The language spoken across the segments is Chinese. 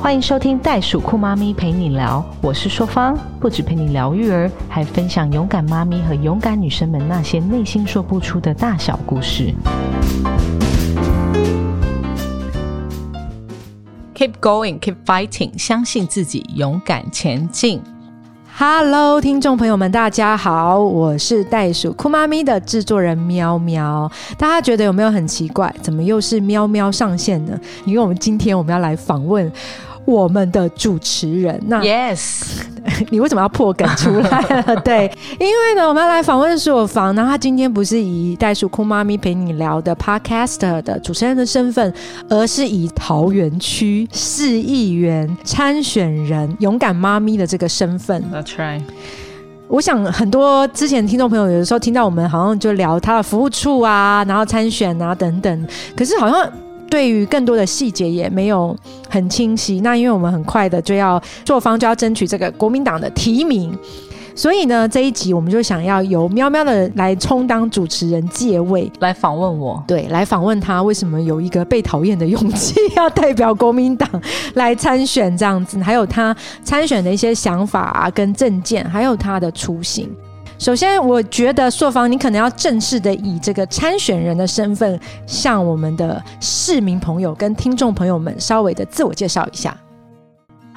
欢迎收听袋鼠酷妈咪陪你聊，我是硕芳，不止陪你聊育儿，还分享勇敢妈咪和勇敢女生们那些内心说不出的大小故事。Keep going, keep fighting，相信自己，勇敢前进。Hello，听众朋友们，大家好，我是袋鼠酷妈咪的制作人喵喵。大家觉得有没有很奇怪？怎么又是喵喵上线呢？因为我们今天我们要来访问我们的主持人。那 Yes，你为什么要破梗出来了？对，因为呢，我们要来访问硕房，然后他今天不是以袋鼠酷妈咪陪你聊的 Podcaster 的主持人的身份，而是以桃园区市议员参选人勇敢妈咪的这个身份。That's right。我想很多之前听众朋友有的时候听到我们好像就聊他的服务处啊，然后参选啊等等，可是好像对于更多的细节也没有很清晰。那因为我们很快的就要做方就要争取这个国民党的提名。所以呢，这一集我们就想要由喵喵的来充当主持人借位，来访问我。对，来访问他为什么有一个被讨厌的勇气，要代表国民党来参选这样子，还有他参选的一些想法啊，跟政见，还有他的雏形。首先，我觉得硕方，你可能要正式的以这个参选人的身份，向我们的市民朋友跟听众朋友们稍微的自我介绍一下。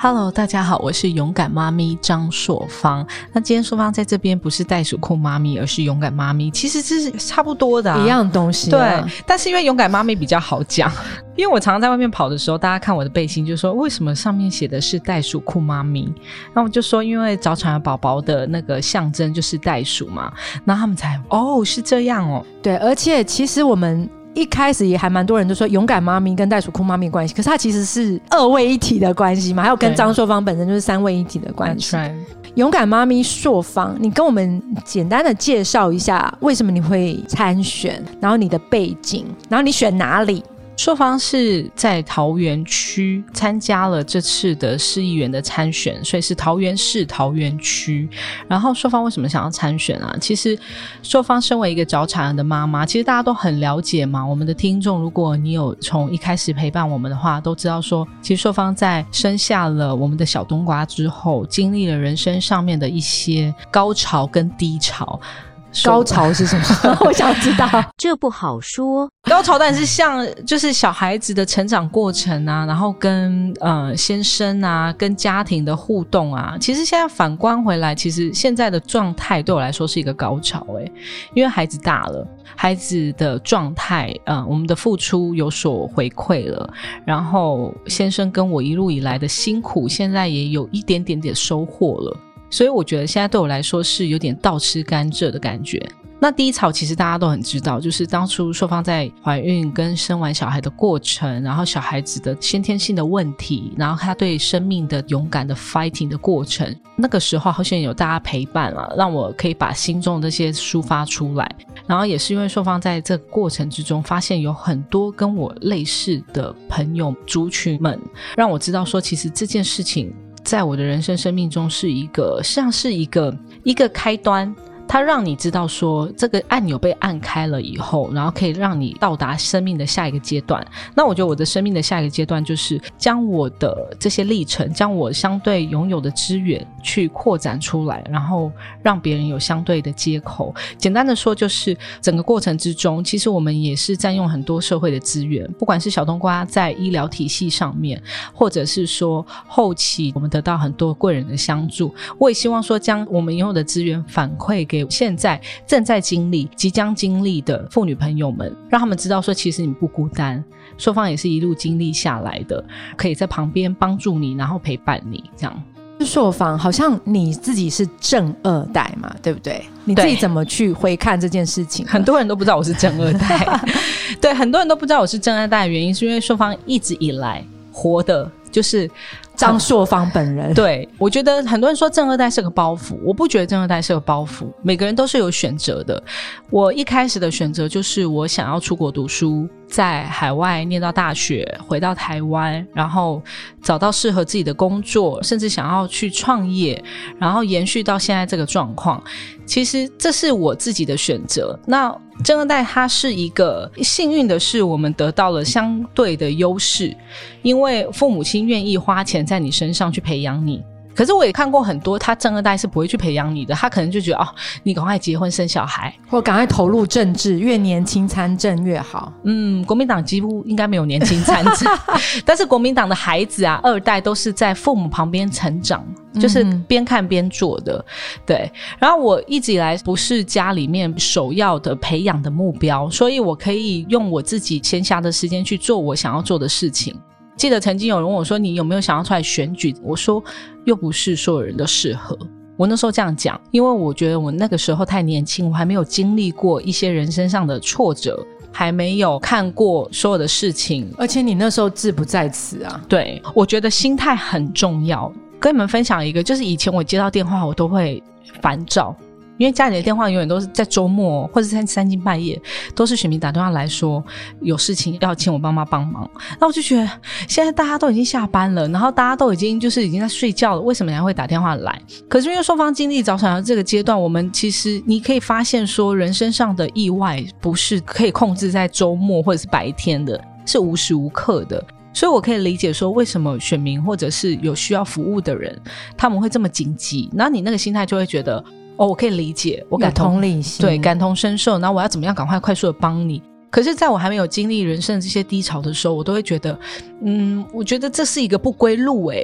Hello，大家好，我是勇敢妈咪张硕芳。那今天硕芳在这边不是袋鼠酷妈咪，而是勇敢妈咪，其实这是差不多的、啊，一样东西、对啊，，但是因为勇敢妈咪比较好讲，因为我常常在外面跑的时候，大家看我的背心就说为什么上面写的是袋鼠酷妈咪？然后我就说因为早产儿宝宝的那个象征就是袋鼠嘛，然后他们才哦是这样哦，对，而且其实我们一开始也还蛮多人都说勇敢妈咪跟袋鼠哭妈咪的关系，可是它其实是二位一体的关系嘛，还有跟对张硕芳本身就是三位一体的关系。勇敢妈咪硕芳，你跟我们简单的介绍一下为什么你会参选，然后你的背景，然后你选哪里？硕芳是在桃园区参加了这次的市议员的参选，所以是桃园市桃园区。然后硕芳为什么想要参选啊？其实硕芳身为一个早产儿的妈妈，其实大家都很了解嘛。我们的听众，如果你有从一开始陪伴我们的话，都知道说，其实硕芳在生下了我们的小冬瓜之后，经历了人生上面的一些高潮跟低潮。高潮是什么？我想知道。这不好说。高潮当然是像就是小孩子的成长过程啊，然后跟呃先生啊，跟家庭的互动啊，其实现在反观回来，其实现在的状态对我来说是一个高潮诶、因为孩子大了，孩子的状态，呃，我们的付出有所回馈了，然后先生跟我一路以来的辛苦，现在也有一点点点收获了。所以我觉得现在对我来说是有点倒吃甘蔗的感觉。那低潮其实大家都很知道，就是当初硕芳在怀孕跟生完小孩的过程，然后小孩子的先天性的问题，然后他对生命的勇敢的 fighting 的过程，那个时候好像有大家陪伴了，让我可以把心中的这些抒发出来。然后也是因为硕芳在这过程之中，发现有很多跟我类似的朋友族群们，让我知道说，其实这件事情在我的人生生命中是一个像是一个一个开端。它让你知道说，这个按钮被按开了以后，然后可以让你到达生命的下一个阶段。那我觉得我的生命的下一个阶段就是将我的这些历程，将我相对拥有的资源去扩展出来，然后让别人有相对的接口。简单的说，就是整个过程之中，其实我们也是占用很多社会的资源，不管是小冬瓜在医疗体系上面，或者是说后期我们得到很多贵人的相助。我也希望说，将我们拥有的资源反馈给现在正在经历、即将经历的妇女朋友们，让他们知道说，其实你不孤单，双方也是一路经历下来的，可以在旁边帮助你，然后陪伴你，这样。硕方，好像你自己是正二代嘛，对不对？你自己怎么去回看这件事情？很多人都不知道我是正二代，对，很多人都不知道我是正二代的原因，是因为朔方一直以来活的就是张硕芳本人，对，我觉得很多人说正二代是个包袱，我不觉得正二代是个包袱，每个人都是有选择的。我一开始的选择就是我想要出国读书，在海外念到大学，回到台湾，然后找到适合自己的工作，甚至想要去创业，然后延续到现在这个状况。其实这是我自己的选择。那正二代他是一个幸运的是，我们得到了相对的优势，因为父母亲愿意花钱在你身上去培养你。可是我也看过很多，他正二代是不会去培养你的，他可能就觉得哦，你赶快结婚生小孩，或赶快投入政治，越年轻参政越好。嗯，国民党几乎应该没有年轻参政，但是国民党的孩子啊，二代都是在父母旁边成长，就是边看边做的。对，然后我一直以来不是家里面首要的培养的目标，所以我可以用我自己闲暇的时间去做我想要做的事情。记得曾经有人问我说：“你有没有想要出来选举？”我说：“又不是所有人都适合。”我那时候这样讲，因为我觉得我那个时候太年轻，我还没有经历过一些人生上的挫折，还没有看过所有的事情。而且你那时候志不在此啊。对，我觉得心态很重要。跟你们分享一个，就是以前我接到电话，我都会烦躁。因为家里的电话永远都是在周末或者在三更半夜，都是选民打电话来说有事情要请我妈妈帮忙。那我就觉得现在大家都已经下班了，然后大家都已经就是已经在睡觉了，为什么还会打电话来？可是因为双方经历早产到这个阶段，我们其实你可以发现说，人身上的意外不是可以控制在周末或者是白天的，是无时无刻的。所以我可以理解说，为什么选民或者是有需要服务的人，他们会这么紧急。那你那个心态就会觉得。哦，我可以理解，我感同理心，对，感同身受。那我要怎么样赶快快速的帮你？可是，在我还没有经历人生的这些低潮的时候，我都会觉得，嗯，我觉得这是一个不归路哎。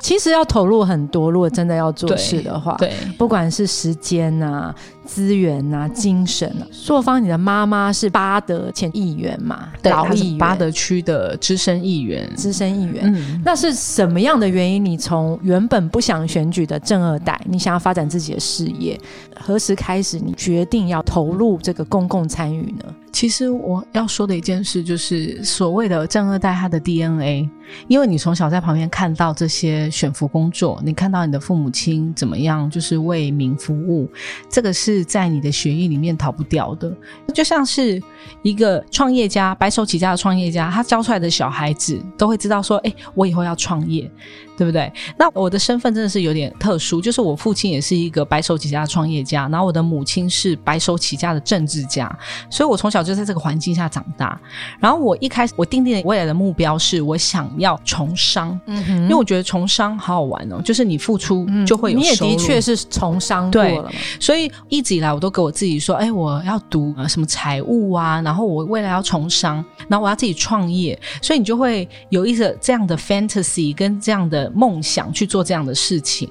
其实要投入很多，如果真的要做事的话，对，不管是时间啊。资源啊，精神啊。朔方，你的妈妈是巴德前议员嘛？老议员，巴德区的资深议员。资深议员，嗯，那是什么样的原因？你从原本不想选举的正二代，你想要发展自己的事业，何时开始你决定要投入这个公共参与呢？其实我要说的一件事，就是所谓的正二代，他的 DNA。因为你从小在旁边看到这些选服工作，你看到你的父母亲怎么样，就是为民服务，这个是在你的血液里面逃不掉的。就像是一个创业家，白手起家的创业家，他教出来的小孩子都会知道说：“哎，我以后要创业。”对不对？那我的身份真的是有点特殊，就是我父亲也是一个白手起家的创业家，然后我的母亲是白手起家的政治家，所以我从小就在这个环境下长大。然后我一开始我定定未来的目标是我想要从商，嗯哼，因为我觉得从商好好玩哦，就是你付出就会有你也的确是从商过了，所以一直以来我都给我自己说，哎，我要读什么财务啊，然后我未来要从商，然后我要自己创业，所以你就会有一个这样的 fantasy 跟这样的。梦想去做这样的事情，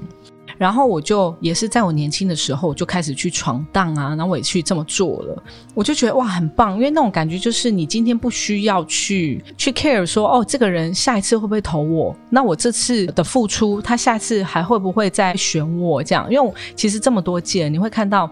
然后我就也是在我年轻的时候就开始去闯荡啊，然后我也去这么做了，我就觉得哇很棒，因为那种感觉就是你今天不需要去去 care 说哦这个人下一次会不会投我，那我这次的付出他下次还会不会再选我？这样，因为其实这么多届你会看到。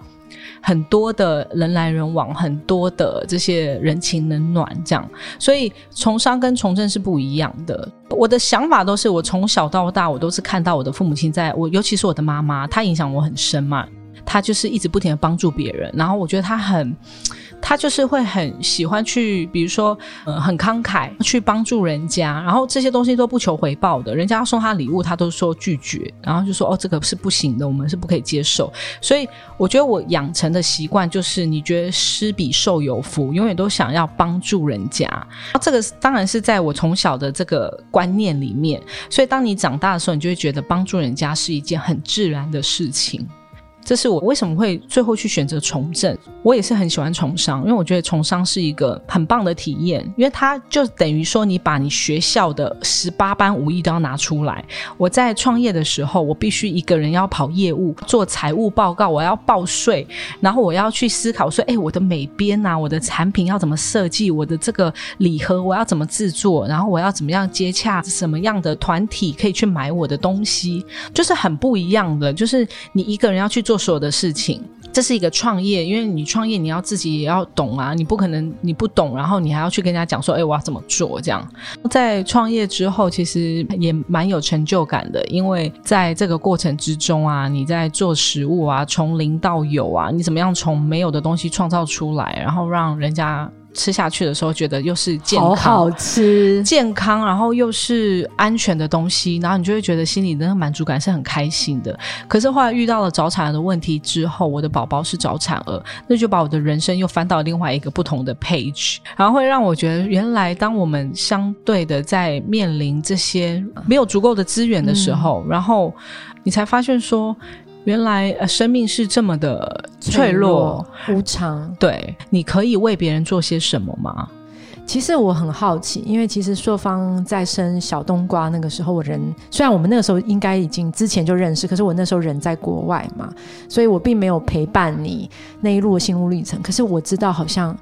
很多的人来人往，很多的这些人情冷暖，这样，所以从商跟从政是不一样的。我的想法都是，我从小到大，我都是看到我的父母亲在我，尤其是我的妈妈，她影响我很深嘛。她就是一直不停的帮助别人，然后我觉得她很。他就是会很喜欢去，比如说，呃，很慷慨去帮助人家，然后这些东西都不求回报的。人家要送他礼物，他都说拒绝，然后就说：“哦，这个是不行的，我们是不可以接受。”所以，我觉得我养成的习惯就是，你觉得施比受有福，永远都想要帮助人家。这个当然是在我从小的这个观念里面，所以当你长大的时候，你就会觉得帮助人家是一件很自然的事情。这是我为什么会最后去选择从政。我也是很喜欢从商，因为我觉得从商是一个很棒的体验，因为它就等于说你把你学校的十八般武艺都要拿出来。我在创业的时候，我必须一个人要跑业务、做财务报告，我要报税，然后我要去思考说：哎，我的美编啊，我的产品要怎么设计？我的这个礼盒我要怎么制作？然后我要怎么样接洽什么样的团体可以去买我的东西？就是很不一样的，就是你一个人要去。做所有的事情，这是一个创业，因为你创业，你要自己也要懂啊，你不可能你不懂，然后你还要去跟人家讲说，哎，我要怎么做？这样，在创业之后，其实也蛮有成就感的，因为在这个过程之中啊，你在做食物啊，从零到有啊，你怎么样从没有的东西创造出来，然后让人家吃下去的时候，觉得又是健康、好吃，健康，然后又是安全的东西，然后你就会觉得心里那个满足感是很开心的。可是后来遇到了早产儿的问题之后，我的宝宝是早产儿，那就把我的人生又翻到另外一个不同的 page，然后会让我觉得，原来当我们相对的在面临这些没有足够的资源的时候，然后你才发现说。原来呃，生命是这么的脆弱、无常。对，你可以为别人做些什么吗？其实我很好奇，因为其实硕方在生小冬瓜那个时候，我人虽然我们那个时候应该已经之前就认识，可是我那时候人在国外嘛，所以我并没有陪伴你那一路的心路历程。可是我知道，好像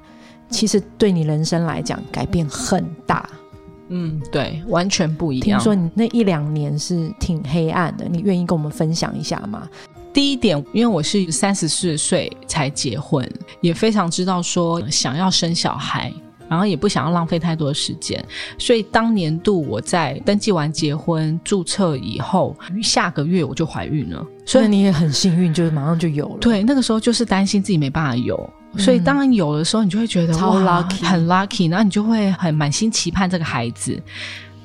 其实对你人生来讲改变很大。嗯，对，完全不一样。听说你那一两年是挺黑暗的，你愿意跟我们分享一下吗？第一点，因为我是三十四岁才结婚，也非常知道说想要生小孩，然后也不想要浪费太多时间，所以当年度我在登记完结婚注册以后，下个月我就怀孕了。所以你也很幸运，就是马上就有了。对，那个时候就是担心自己没办法有，所以当然有的时候，你就会觉得超 lucky，很 lucky，然后你就会很满心期盼这个孩子。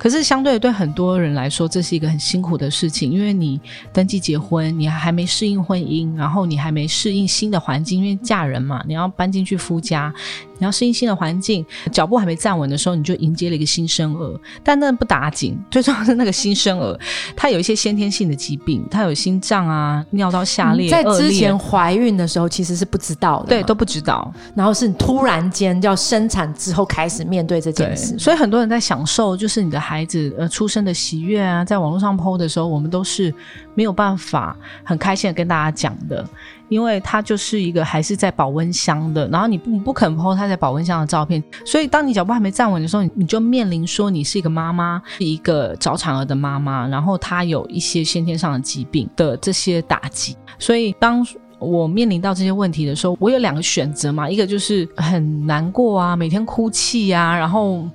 可是，相对对很多人来说，这是一个很辛苦的事情，因为你登记结婚，你还没适应婚姻，然后你还没适应新的环境，因为嫁人嘛，你要搬进去夫家。你要适应新的环境，脚步还没站稳的时候，你就迎接了一个新生儿。但那不打紧，最重要是那个新生儿，他有一些先天性的疾病，他有心脏啊、尿道下裂。在之前怀孕的时候，其实是不知道的，对，都不知道。然后是突然间要生产之后开始面对这件事，所以很多人在享受就是你的孩子呃出生的喜悦啊，在网络上 PO 的时候，我们都是没有办法很开心的跟大家讲的。因为它就是一个还是在保温箱的，然后你不不肯剖它在保温箱的照片，所以当你脚步还没站稳的时候，你就面临说你是一个妈妈，是一个早产儿的妈妈，然后她有一些先天上的疾病的这些打击，所以当我面临到这些问题的时候，我有两个选择嘛，一个就是很难过啊，每天哭泣呀，然后。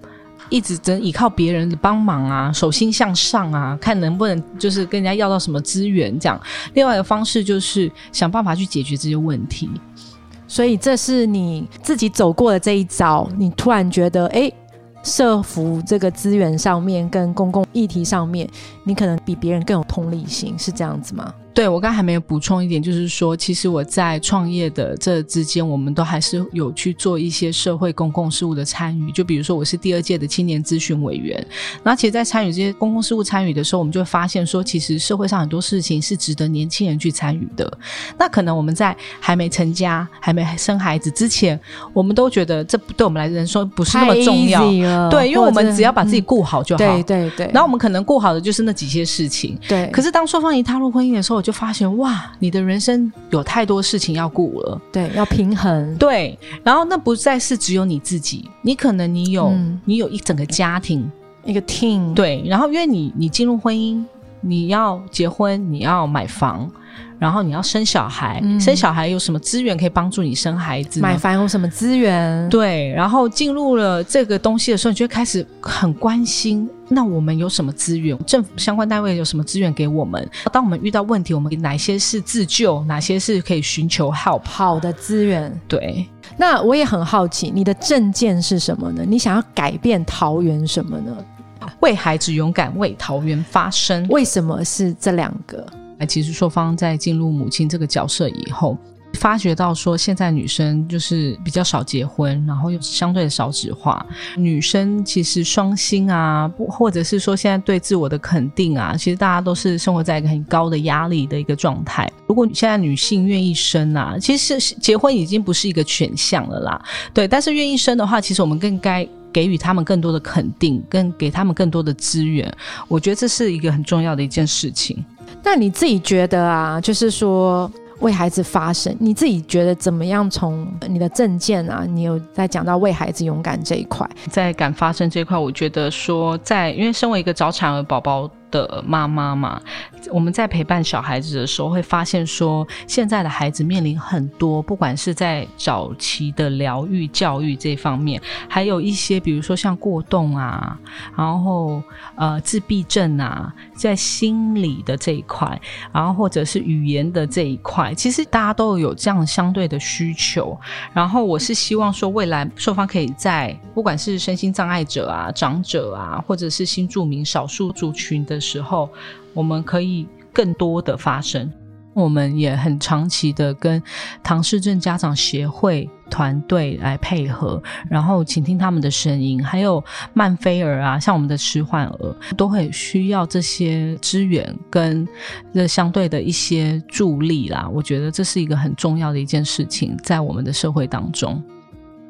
一直只能依靠别人的帮忙啊，手心向上啊，看能不能就是跟人家要到什么资源这样。另外一个方式就是想办法去解决这些问题。所以这是你自己走过的这一招，你突然觉得，哎，社服这个资源上面跟公共议题上面，你可能比别人更有同理心，是这样子吗？对，我刚才还没有补充一点，就是说，其实我在创业的这之间，我们都还是有去做一些社会公共事务的参与。就比如说，我是第二届的青年咨询委员，然后其实，在参与这些公共事务参与的时候，我们就会发现说，其实社会上很多事情是值得年轻人去参与的。那可能我们在还没成家、还没生孩子之前，我们都觉得这对我们来人说不是那么重要。对，因为我们只要把自己顾好就好。对对对。然后我们可能顾好的就是那几些事情。对。可是当双方一踏入婚姻的时候，就发现哇，你的人生有太多事情要顾了，对，要平衡，对，然后那不再是只有你自己，你可能你有你有一整个家庭，一个 team，对，然后因为你你进入婚姻，你要结婚，你要买房。然后你要生小孩，生小孩有什么资源可以帮助你生孩子？买房有什么资源？对，然后进入了这个东西的时候，你就开始很关心，那我们有什么资源？政府相关单位有什么资源给我们？当我们遇到问题，我们哪些是自救，哪些是可以寻求 help 好的资源？对。那我也很好奇，你的证件是什么呢？你想要改变桃园什么呢？为孩子勇敢，为桃园发声。为什么是这两个？哎，其实硕方在进入母亲这个角色以后，发觉到说现在女生就是比较少结婚，然后又相对的少子化，女生其实双薪啊，或者是说现在对自我的肯定啊，其实大家都是生活在一个很高的压力的一个状态。如果现在女性愿意生啊，其实是结婚已经不是一个选项了啦。对，但是愿意生的话，其实我们更该给予他们更多的肯定，跟给他们更多的资源。我觉得这是一个很重要的一件事情。那你自己觉得啊，就是说为孩子发声，你自己觉得怎么样？从你的证件啊，你有在讲到为孩子勇敢这一块，在敢发声这一块，我觉得说在，因为身为一个早产儿宝宝的妈妈嘛，我们在陪伴小孩子的时候，会发现说，现在的孩子面临很多，不管是在早期的疗愈、教育这方面，还有一些，比如说像过动啊，然后呃自闭症啊，在心理的这一块，然后或者是语言的这一块，其实大家都有这样相对的需求。然后我是希望说，未来受方可以在不管是身心障碍者啊、长者啊，或者是新住民少数族群的。时候，我们可以更多的发声。我们也很长期的跟唐氏症家长协会团队来配合，然后倾听他们的声音。还有曼菲尔啊，像我们的痴患儿，都会需要这些资源跟这相对的一些助力啦。我觉得这是一个很重要的一件事情，在我们的社会当中。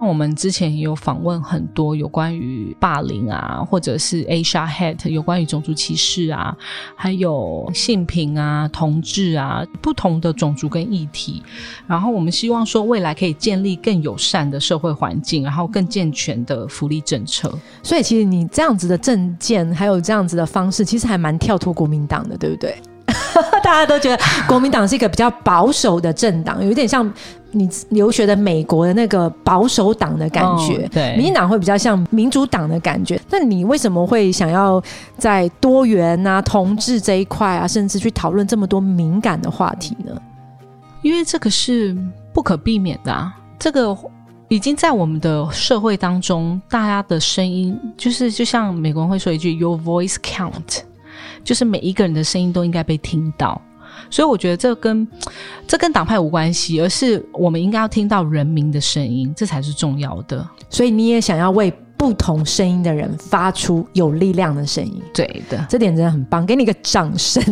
那我们之前也有访问很多有关于霸凌啊，或者是 Asia Hat 有关于种族歧视啊，还有性平啊、同志啊，不同的种族跟议题。然后我们希望说，未来可以建立更友善的社会环境，然后更健全的福利政策。所以，其实你这样子的政见，还有这样子的方式，其实还蛮跳脱国民党的，对不对？大家都觉得国民党是一个比较保守的政党，有点像你留学的美国的那个保守党的感觉。对，民进党会比较像民主党的感觉。那你为什么会想要在多元啊、同志这一块啊，甚至去讨论这么多敏感的话题呢？因为这个是不可避免的，啊，这个已经在我们的社会当中，大家的声音就是就像美国人会说一句 “Your voice count”。就是每一个人的声音都应该被听到，所以我觉得这跟这跟党派无关系，而是我们应该要听到人民的声音，这才是重要的。所以你也想要为不同声音的人发出有力量的声音，对的，这点真的很棒，给你个掌声。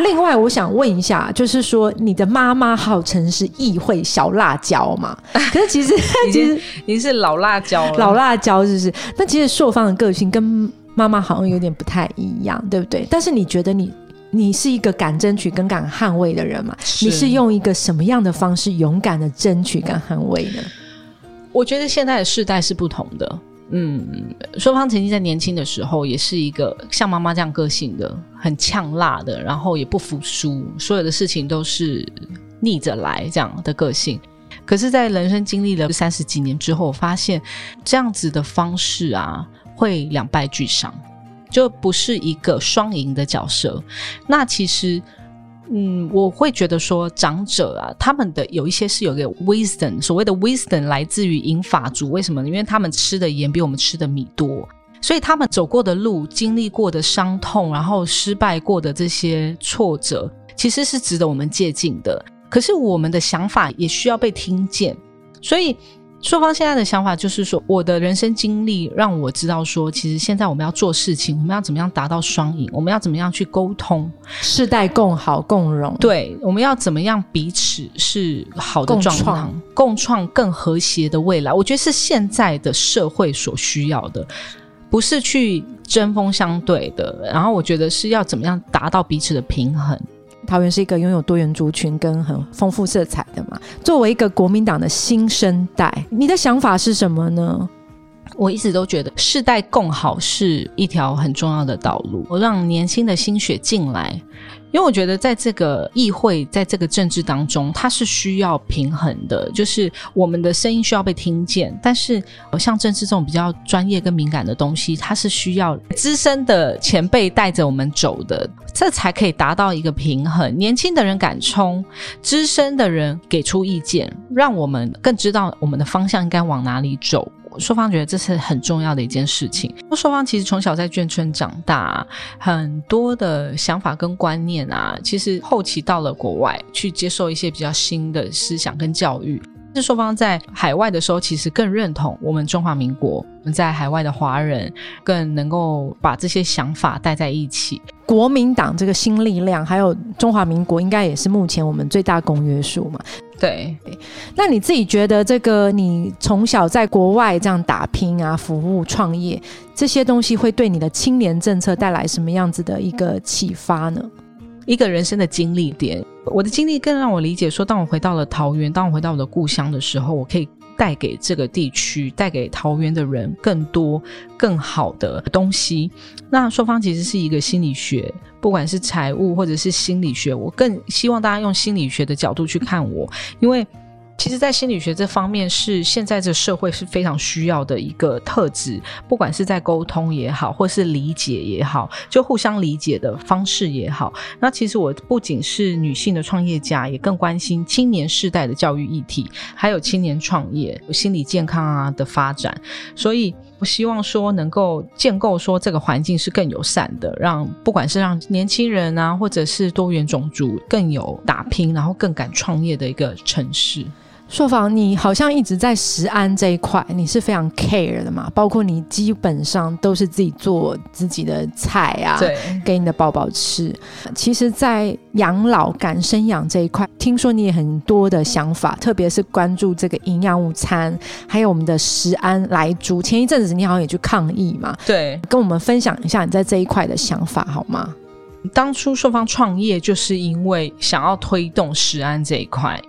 另外，我想问一下，就是说你的妈妈号称是议会小辣椒嘛？可是其实其实您是老辣椒，老辣椒是不是？那其实朔方的个性跟妈妈好像有点不太一样，对不对？但是你觉得你你是一个敢争取跟敢捍卫的人嘛？你是用一个什么样的方式勇敢的争取跟捍卫呢？我觉得现在的世代是不同的。嗯，双方曾经在年轻的时候，也是一个像妈妈这样个性的，很呛辣的，然后也不服输，所有的事情都是逆着来这样的个性。可是，在人生经历了三十几年之后，发现这样子的方式啊，会两败俱伤，就不是一个双赢的角色。那其实。嗯，我会觉得说长者啊，他们的有一些是有个 wisdom，所谓的 wisdom 来自于银法族，为什么？因为他们吃的盐比我们吃的米多，所以他们走过的路、经历过的伤痛，然后失败过的这些挫折，其实是值得我们借鉴的。可是我们的想法也需要被听见，所以。双方现在的想法就是说，我的人生经历让我知道说，其实现在我们要做事情，我们要怎么样达到双赢？我们要怎么样去沟通，世代共好共荣？对，我们要怎么样彼此是好的状况，共创更和谐的未来？我觉得是现在的社会所需要的，不是去针锋相对的。然后我觉得是要怎么样达到彼此的平衡。桃园是一个拥有多元族群跟很丰富色彩的嘛。作为一个国民党的新生代，你的想法是什么呢？我一直都觉得世代共好是一条很重要的道路，我让年轻的心血进来。因为我觉得，在这个议会，在这个政治当中，它是需要平衡的，就是我们的声音需要被听见，但是像政治这种比较专业跟敏感的东西，它是需要资深的前辈带着我们走的，这才可以达到一个平衡。年轻的人敢冲，资深的人给出意见，让我们更知道我们的方向应该往哪里走。硕方觉得这是很重要的一件事情。硕方其实从小在眷村长大，很多的想法跟观念啊，其实后期到了国外去接受一些比较新的思想跟教育。是双方在海外的时候，其实更认同我们中华民国，我们在海外的华人更能够把这些想法带在一起。国民党这个新力量，还有中华民国，应该也是目前我们最大公约数嘛。对，那你自己觉得这个你从小在国外这样打拼啊、服务、创业这些东西，会对你的青年政策带来什么样子的一个启发呢？一个人生的经历点，我的经历更让我理解说，当我回到了桃园，当我回到我的故乡的时候，我可以。带给这个地区、带给桃园的人更多更好的东西。那双方其实是一个心理学，不管是财务或者是心理学，我更希望大家用心理学的角度去看我，因为。其实，在心理学这方面，是现在这社会是非常需要的一个特质，不管是在沟通也好，或是理解也好，就互相理解的方式也好。那其实我不仅是女性的创业家，也更关心青年世代的教育议题，还有青年创业、心理健康啊的发展。所以我希望说，能够建构说这个环境是更友善的，让不管是让年轻人啊，或者是多元种族更有打拼，然后更敢创业的一个城市。硕房，你好像一直在食安这一块，你是非常 care 的嘛？包括你基本上都是自己做自己的菜啊，对，给你的宝宝吃。其实，在养老敢生养这一块，听说你也很多的想法，特别是关注这个营养午餐，还有我们的食安来猪。前一阵子你好像也去抗议嘛？对，跟我们分享一下你在这一块的想法好吗？当初硕方创业就是因为想要推动食安这一块。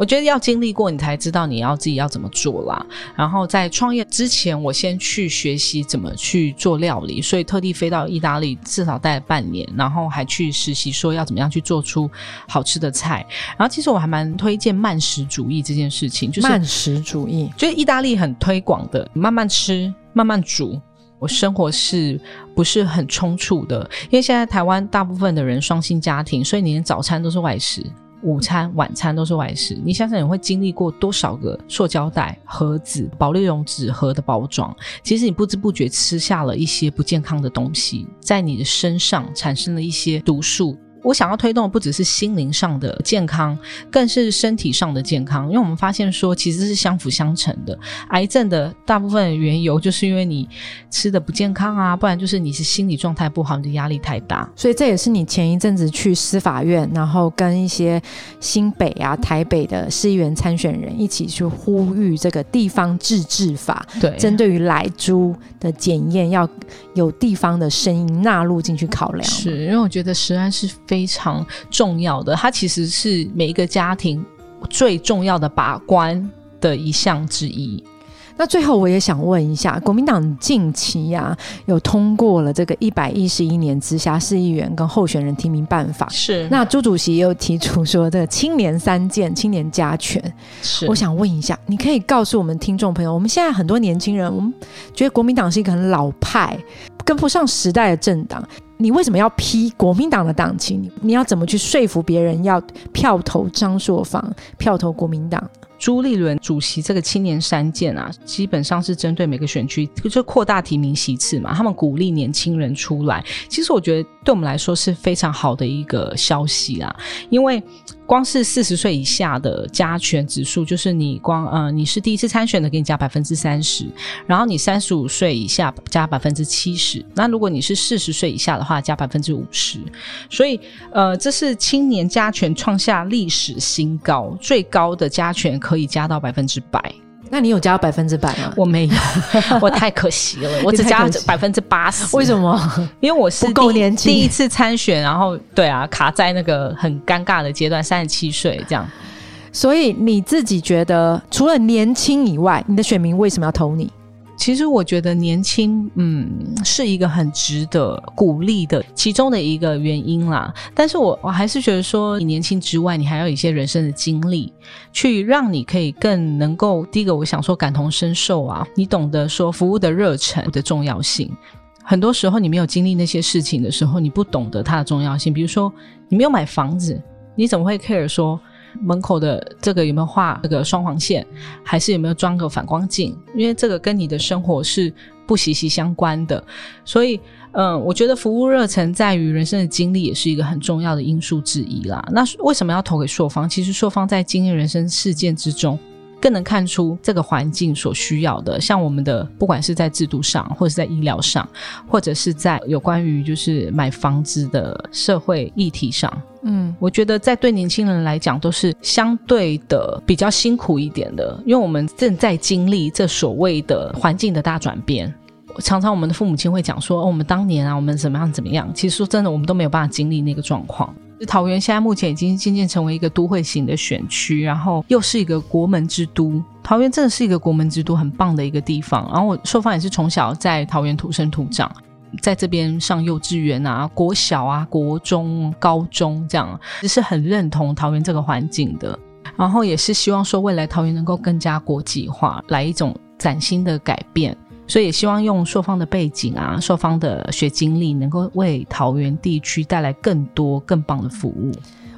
我觉得要经历过，你才知道你要自己要怎么做啦。然后在创业之前，我先去学习怎么去做料理，所以特地飞到意大利，至少待了半年，然后还去实习，说要怎么样去做出好吃的菜。然后其实我还蛮推荐慢食主义这件事情，就是慢食主义，就是意大利很推广的，慢慢吃，慢慢煮。我生活是不是很充促的？因为现在台湾大部分的人双薪家庭，所以你连早餐都是外食。午餐、晚餐都是外食，你想想你会经历过多少个塑胶袋、盒子、保利绒纸盒的包装？其实你不知不觉吃下了一些不健康的东西，在你的身上产生了一些毒素。我想要推动的不只是心灵上的健康，更是身体上的健康。因为我们发现说，其实是相辅相成的。癌症的大部分缘由，就是因为你吃的不健康啊，不然就是你是心理状态不好，你的压力太大。所以这也是你前一阵子去司法院，然后跟一些新北啊、台北的市议员参选人一起去呼吁这个地方自治法，对，针对于来猪的检验，要有地方的声音纳入进去考量。是因为我觉得食安是。非常重要的，它其实是每一个家庭最重要的把关的一项之一。那最后我也想问一下，国民党近期呀有通过了这个一百一十一年直辖市议员跟候选人提名办法，是。那朱主席又提出说，这个青年三件，青年加权。是。我想问一下，你可以告诉我们听众朋友，我们现在很多年轻人，我们觉得国民党是一个很老派、跟不上时代的政党。你为什么要批国民党的党旗？你要怎么去说服别人要票投张硕芳，票投国民党？朱立伦主席这个青年三件啊，基本上是针对每个选区，就扩大提名席次嘛。他们鼓励年轻人出来，其实我觉得对我们来说是非常好的一个消息啊，因为。光是四十岁以下的加权指数，就是你光呃你是第一次参选的，给你加百分之三十，然后你三十五岁以下加百分之七十，那如果你是四十岁以下的话，加百分之五十。所以呃，这是青年加权创下历史新高，最高的加权可以加到百分之百。那你有加百分之百吗？我没有，我太可惜了，我只加百分之八十。为什么？因为我是不够年轻，第一次参选，然后对啊，卡在那个很尴尬的阶段，三十七岁这样。所以你自己觉得，除了年轻以外，你的选民为什么要投你？其实我觉得年轻，嗯，是一个很值得鼓励的其中的一个原因啦。但是我我还是觉得说，你年轻之外，你还有一些人生的经历，去让你可以更能够第一个，我想说感同身受啊，你懂得说服务的热忱的重要性。很多时候你没有经历那些事情的时候，你不懂得它的重要性。比如说你没有买房子，你怎么会 care 说？门口的这个有没有画这个双黄线，还是有没有装个反光镜？因为这个跟你的生活是不息息相关的，所以，嗯，我觉得服务热忱在于人生的经历也是一个很重要的因素之一啦。那为什么要投给朔方？其实朔方在经历人生事件之中。更能看出这个环境所需要的，像我们的不管是在制度上，或者是在医疗上，或者是在有关于就是买房子的社会议题上，嗯，我觉得在对年轻人来讲都是相对的比较辛苦一点的，因为我们正在经历这所谓的环境的大转变。常常我们的父母亲会讲说，哦，我们当年啊，我们怎么样怎么样。其实说真的，我们都没有办法经历那个状况。桃园现在目前已经渐渐成为一个都会型的选区，然后又是一个国门之都。桃园真的是一个国门之都，很棒的一个地方。然后我受访也是从小在桃园土生土长，在这边上幼稚园啊、国小啊、国中、高中这样，只是很认同桃园这个环境的。然后也是希望说未来桃园能够更加国际化，来一种崭新的改变。所以也希望用硕方的背景啊，硕方的学经历，能够为桃园地区带来更多更棒的服务。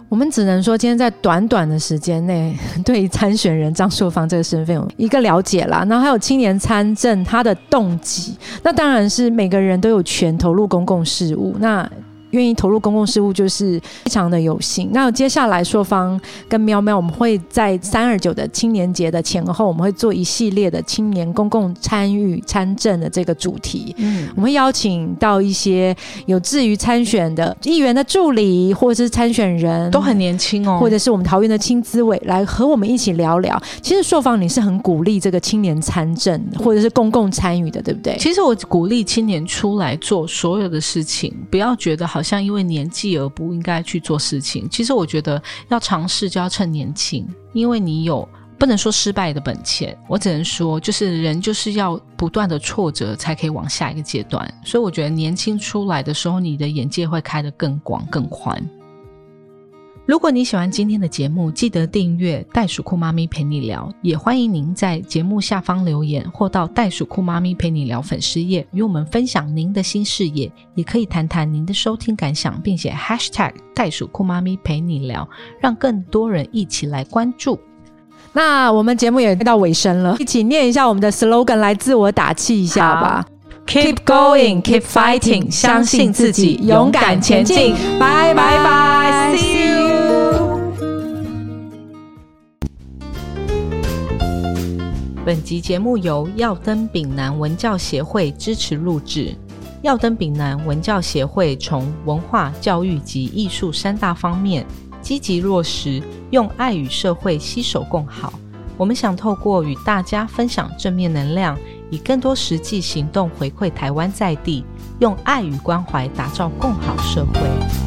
我们只能说，今天在短短的时间内，对于参选人张硕方这个身份有一个了解啦。然后还有青年参政他的动机，那当然是每个人都有权投入公共事务。那愿意投入公共事务，就是非常的有幸。那接下来硕方跟喵喵，我们会在三二九的青年节的前后，我们会做一系列的青年公共参与参政的这个主题。嗯，我们会邀请到一些有志于参选的议员的助理，或者是参选人，都很年轻哦，或者是我们桃园的青资委来和我们一起聊聊。其实硕方你是很鼓励这个青年参政，或者是公共参与的，对不对？其实我鼓励青年出来做所有的事情，不要觉得好。好像因为年纪而不应该去做事情，其实我觉得要尝试就要趁年轻，因为你有不能说失败的本钱，我只能说就是人就是要不断的挫折才可以往下一个阶段，所以我觉得年轻出来的时候，你的眼界会开得更广更宽。如果你喜欢今天的节目，记得订阅袋鼠酷妈咪陪你聊，也欢迎您在节目下方留言，或到袋鼠酷妈咪陪你聊粉丝页与我们分享您的新视野，也可以谈谈您的收听感想，并且 #hashtag 袋鼠酷妈咪陪你聊，让更多人一起来关注。那我们节目也到尾声了，一起念一下我们的 slogan 来自我打气一下吧：Keep going, keep fighting，相信自己，勇敢前进。拜拜拜，See you。本集节目由耀登丙南文教协会支持录制。耀登丙南文教协会从文化、教育及艺术三大方面积极落实，用爱与社会携手共好。我们想透过与大家分享正面能量，以更多实际行动回馈台湾在地，用爱与关怀打造更好社会。